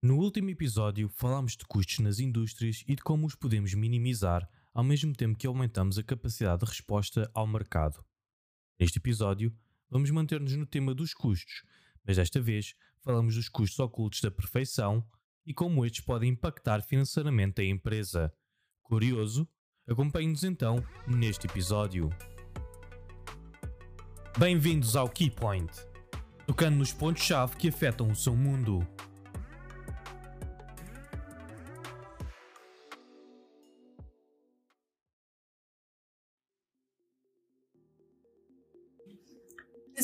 No último episódio, falámos de custos nas indústrias e de como os podemos minimizar ao mesmo tempo que aumentamos a capacidade de resposta ao mercado. Neste episódio, vamos manter-nos no tema dos custos, mas desta vez falamos dos custos ocultos da perfeição e como estes podem impactar financeiramente a empresa. Curioso? Acompanhe-nos então neste episódio. Bem-vindos ao Keypoint, tocando nos pontos-chave que afetam o seu mundo.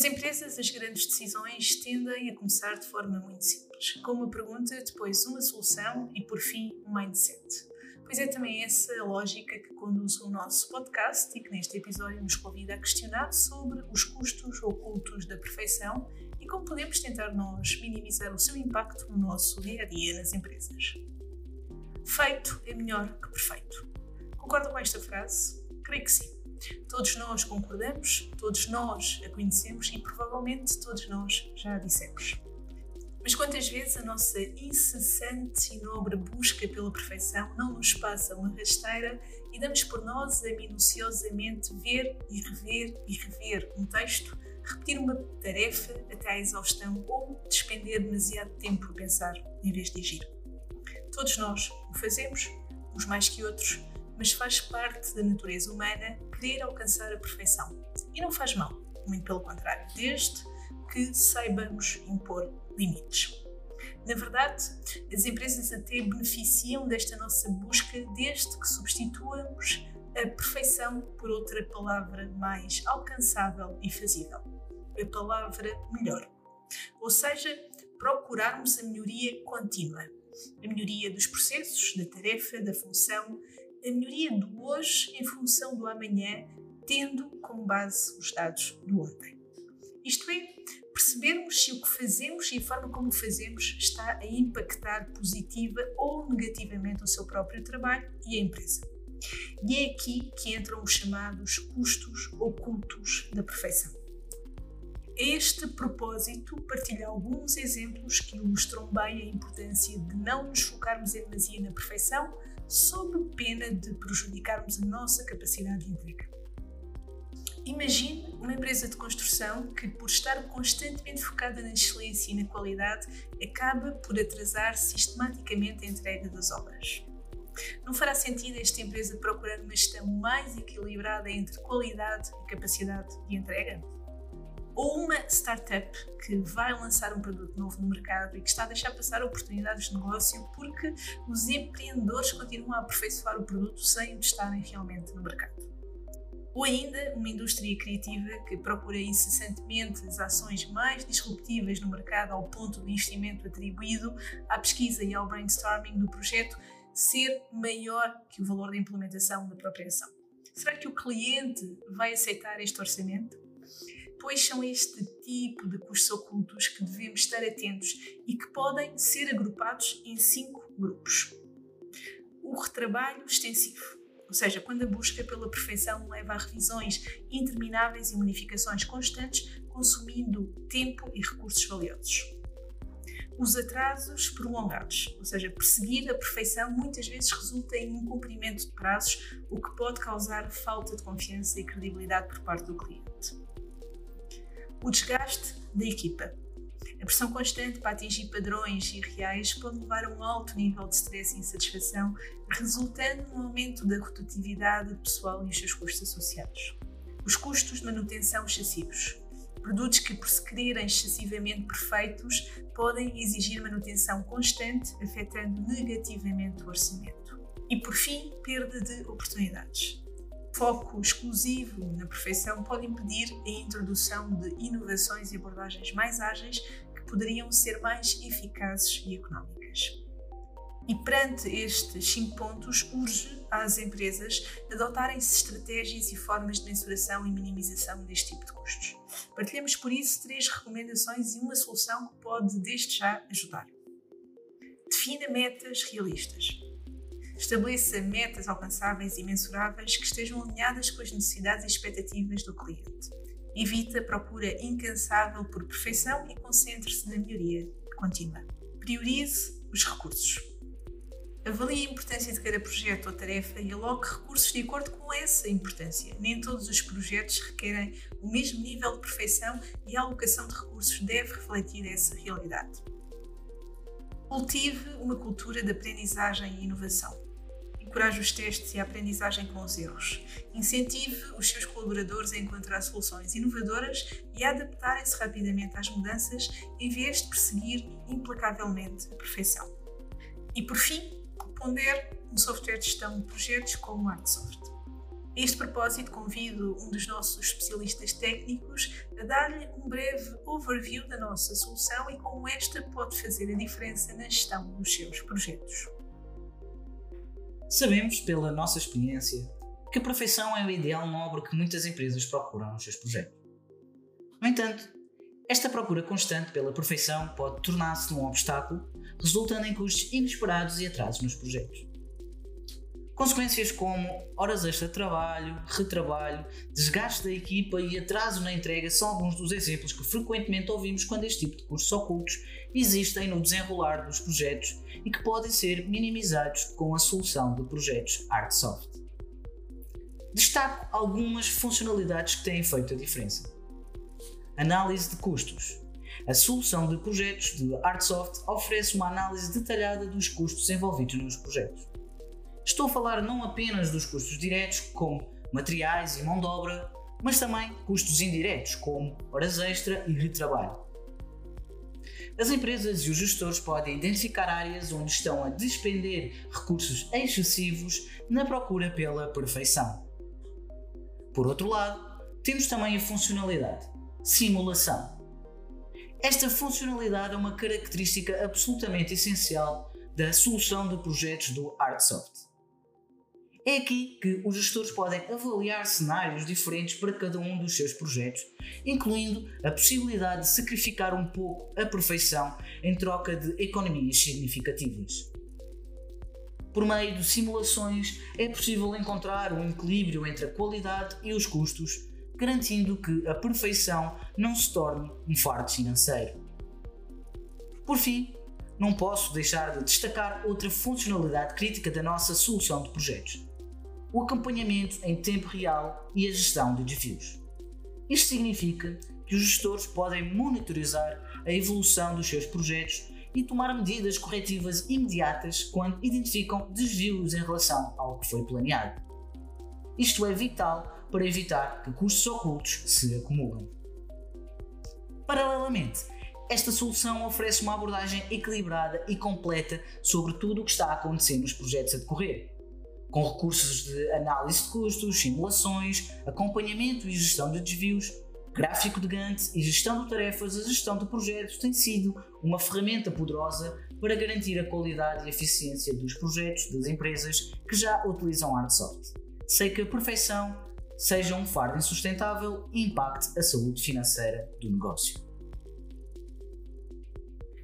Empresas, as grandes decisões tendem a começar de forma muito simples, com uma pergunta, depois uma solução e, por fim, um mindset. Pois é também essa a lógica que conduz o nosso podcast e que neste episódio nos convida a questionar sobre os custos ocultos da perfeição e como podemos tentar nós minimizar o seu impacto no nosso dia a dia nas empresas. Feito é melhor que perfeito. Concorda com esta frase? Creio que sim. Todos nós concordamos, todos nós a conhecemos e provavelmente todos nós já a dissemos. Mas quantas vezes a nossa incessante e nobre busca pela perfeição não nos passa uma rasteira e damos por nós a minuciosamente ver e rever e rever um texto, repetir uma tarefa até à exaustão ou despender demasiado tempo a pensar em vez de agir? Todos nós o fazemos, uns mais que outros, mas faz parte da natureza humana querer alcançar a perfeição. E não faz mal, muito pelo contrário, desde que saibamos impor limites. Na verdade, as empresas até beneficiam desta nossa busca desde que substituamos a perfeição por outra palavra mais alcançável e fazível. A palavra melhor. Ou seja, procurarmos a melhoria contínua. A melhoria dos processos, da tarefa, da função, a melhoria do hoje em função do amanhã, tendo como base os dados do ontem. Isto é, percebermos se o que fazemos e a forma como o fazemos está a impactar positiva ou negativamente o seu próprio trabalho e a empresa. E é aqui que entram os chamados custos ocultos da perfeição. A este propósito, partilho alguns exemplos que ilustram bem a importância de não nos focarmos em demasia na perfeição, sob pena de prejudicarmos a nossa capacidade de entrega. Imagine uma empresa de construção que, por estar constantemente focada na excelência e na qualidade, acaba por atrasar sistematicamente a entrega das obras. Não fará sentido esta empresa procurar uma gestão mais equilibrada entre qualidade e capacidade de entrega? Ou uma startup que vai lançar um produto novo no mercado e que está a deixar passar oportunidades de negócio porque os empreendedores continuam a aperfeiçoar o produto sem estarem realmente no mercado. Ou ainda uma indústria criativa que procura incessantemente as ações mais disruptivas no mercado ao ponto do investimento atribuído à pesquisa e ao brainstorming do projeto ser maior que o valor da implementação da própria ação. Será que o cliente vai aceitar este orçamento? Pois são este tipo de custos ocultos que devemos estar atentos e que podem ser agrupados em cinco grupos. O retrabalho extensivo, ou seja, quando a busca pela perfeição leva a revisões intermináveis e modificações constantes, consumindo tempo e recursos valiosos. Os atrasos prolongados, ou seja, perseguir a perfeição muitas vezes resulta em incumprimento de prazos, o que pode causar falta de confiança e credibilidade por parte do cliente o desgaste da equipa. A pressão constante para atingir padrões irreais pode levar a um alto nível de stress e insatisfação, resultando no aumento da rotatividade pessoal e os seus custos associados. Os custos de manutenção excessivos. Produtos que, por se quererem excessivamente perfeitos, podem exigir manutenção constante, afetando negativamente o orçamento. E, por fim, perda de oportunidades foco exclusivo na perfeição pode impedir a introdução de inovações e abordagens mais ágeis que poderiam ser mais eficazes e económicas. E perante estes cinco pontos, urge às empresas adotarem-se estratégias e formas de mensuração e minimização deste tipo de custos. Partilhamos por isso três recomendações e uma solução que pode desde já ajudar. Defina metas realistas. Estabeleça metas alcançáveis e mensuráveis que estejam alinhadas com as necessidades e expectativas do cliente. Evite a procura incansável por perfeição e concentre-se na melhoria contínua. Priorize os recursos. Avalie a importância de cada projeto ou tarefa e aloque recursos de acordo com essa importância. Nem todos os projetos requerem o mesmo nível de perfeição e a alocação de recursos deve refletir essa realidade. Cultive uma cultura de aprendizagem e inovação. Encoraje os testes e a aprendizagem com os erros. Incentive os seus colaboradores a encontrar soluções inovadoras e a adaptarem-se rapidamente às mudanças em vez de perseguir implacavelmente a perfeição. E por fim, ponder um software de gestão de projetos como o ArtSoft. A este propósito, convido um dos nossos especialistas técnicos a dar-lhe um breve overview da nossa solução e como esta pode fazer a diferença na gestão dos seus projetos. Sabemos, pela nossa experiência, que a perfeição é o ideal nobre que muitas empresas procuram nos seus projetos. No entanto, esta procura constante pela perfeição pode tornar-se um obstáculo, resultando em custos inesperados e atrasos nos projetos. Consequências como horas extra de trabalho, retrabalho, desgaste da equipa e atraso na entrega são alguns dos exemplos que frequentemente ouvimos quando este tipo de custos ocultos existem no desenrolar dos projetos e que podem ser minimizados com a solução de projetos ArtSoft. Destaco algumas funcionalidades que têm feito a diferença. Análise de custos. A solução de projetos de Artsoft oferece uma análise detalhada dos custos envolvidos nos projetos. Estou a falar não apenas dos custos diretos, como materiais e mão de obra, mas também custos indiretos, como horas extra e retrabalho. As empresas e os gestores podem identificar áreas onde estão a despender recursos excessivos na procura pela perfeição. Por outro lado, temos também a funcionalidade simulação. Esta funcionalidade é uma característica absolutamente essencial da solução de projetos do Artsoft. É aqui que os gestores podem avaliar cenários diferentes para cada um dos seus projetos, incluindo a possibilidade de sacrificar um pouco a perfeição em troca de economias significativas. Por meio de simulações, é possível encontrar um equilíbrio entre a qualidade e os custos, garantindo que a perfeição não se torne um fardo financeiro. Por fim, não posso deixar de destacar outra funcionalidade crítica da nossa solução de projetos: o acompanhamento em tempo real e a gestão de desvios. Isto significa que os gestores podem monitorizar a evolução dos seus projetos e tomar medidas corretivas imediatas quando identificam desvios em relação ao que foi planeado. Isto é vital para evitar que custos ocultos se acumulem. Paralelamente, esta solução oferece uma abordagem equilibrada e completa sobre tudo o que está a acontecer nos projetos a decorrer, com recursos de análise de custos, simulações, acompanhamento e gestão de desvios, gráfico de Gantt e gestão de tarefas. A gestão de projetos tem sido uma ferramenta poderosa para garantir a qualidade e eficiência dos projetos das empresas que já utilizam Artsoft. Sei que a perfeição seja um fardo insustentável e impacte a saúde financeira do negócio.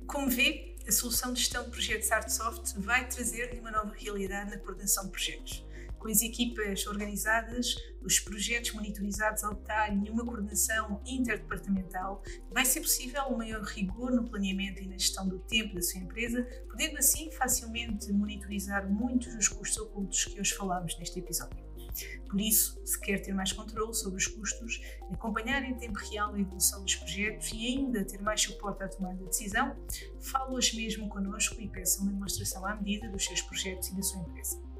Como vê, a solução de gestão de projetos Artsoft vai trazer-lhe uma nova realidade na coordenação de projetos. Com as equipas organizadas, os projetos monitorizados ao detalhe e uma coordenação interdepartamental, vai ser possível um maior rigor no planeamento e na gestão do tempo da sua empresa, podendo assim facilmente monitorizar muitos dos custos ocultos que hoje falámos neste episódio. Por isso, se quer ter mais controle sobre os custos, acompanhar em tempo real a evolução dos projetos e ainda ter mais suporte à tomada de decisão, fale hoje mesmo connosco e peça uma demonstração à medida dos seus projetos e da sua empresa.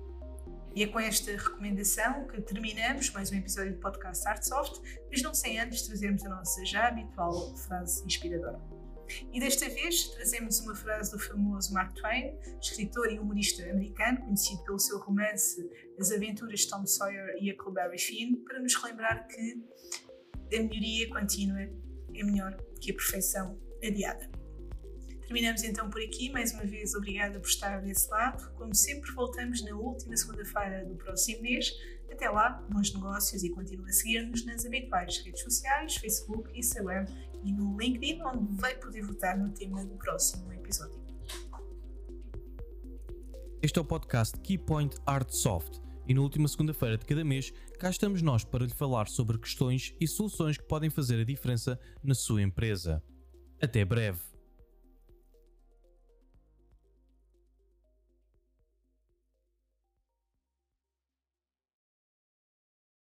E é com esta recomendação que terminamos mais um episódio do podcast Artsoft, mas não sem antes trazermos a nossa já habitual frase inspiradora. E desta vez trazemos uma frase do famoso Mark Twain, escritor e humorista americano, conhecido pelo seu romance As Aventuras de Tom Sawyer e Huckleberry Finn, para nos relembrar que a melhoria contínua é melhor que a perfeição adiada. Terminamos então por aqui. Mais uma vez, obrigada por estar desse lado. Como sempre, voltamos na última segunda-feira do próximo mês. Até lá, bons negócios e continue a seguir-nos nas habituais redes sociais, Facebook, Instagram e no LinkedIn, onde vai poder votar no tema do próximo episódio. Este é o podcast Keypoint Art Soft e na última segunda-feira de cada mês cá estamos nós para lhe falar sobre questões e soluções que podem fazer a diferença na sua empresa. Até breve!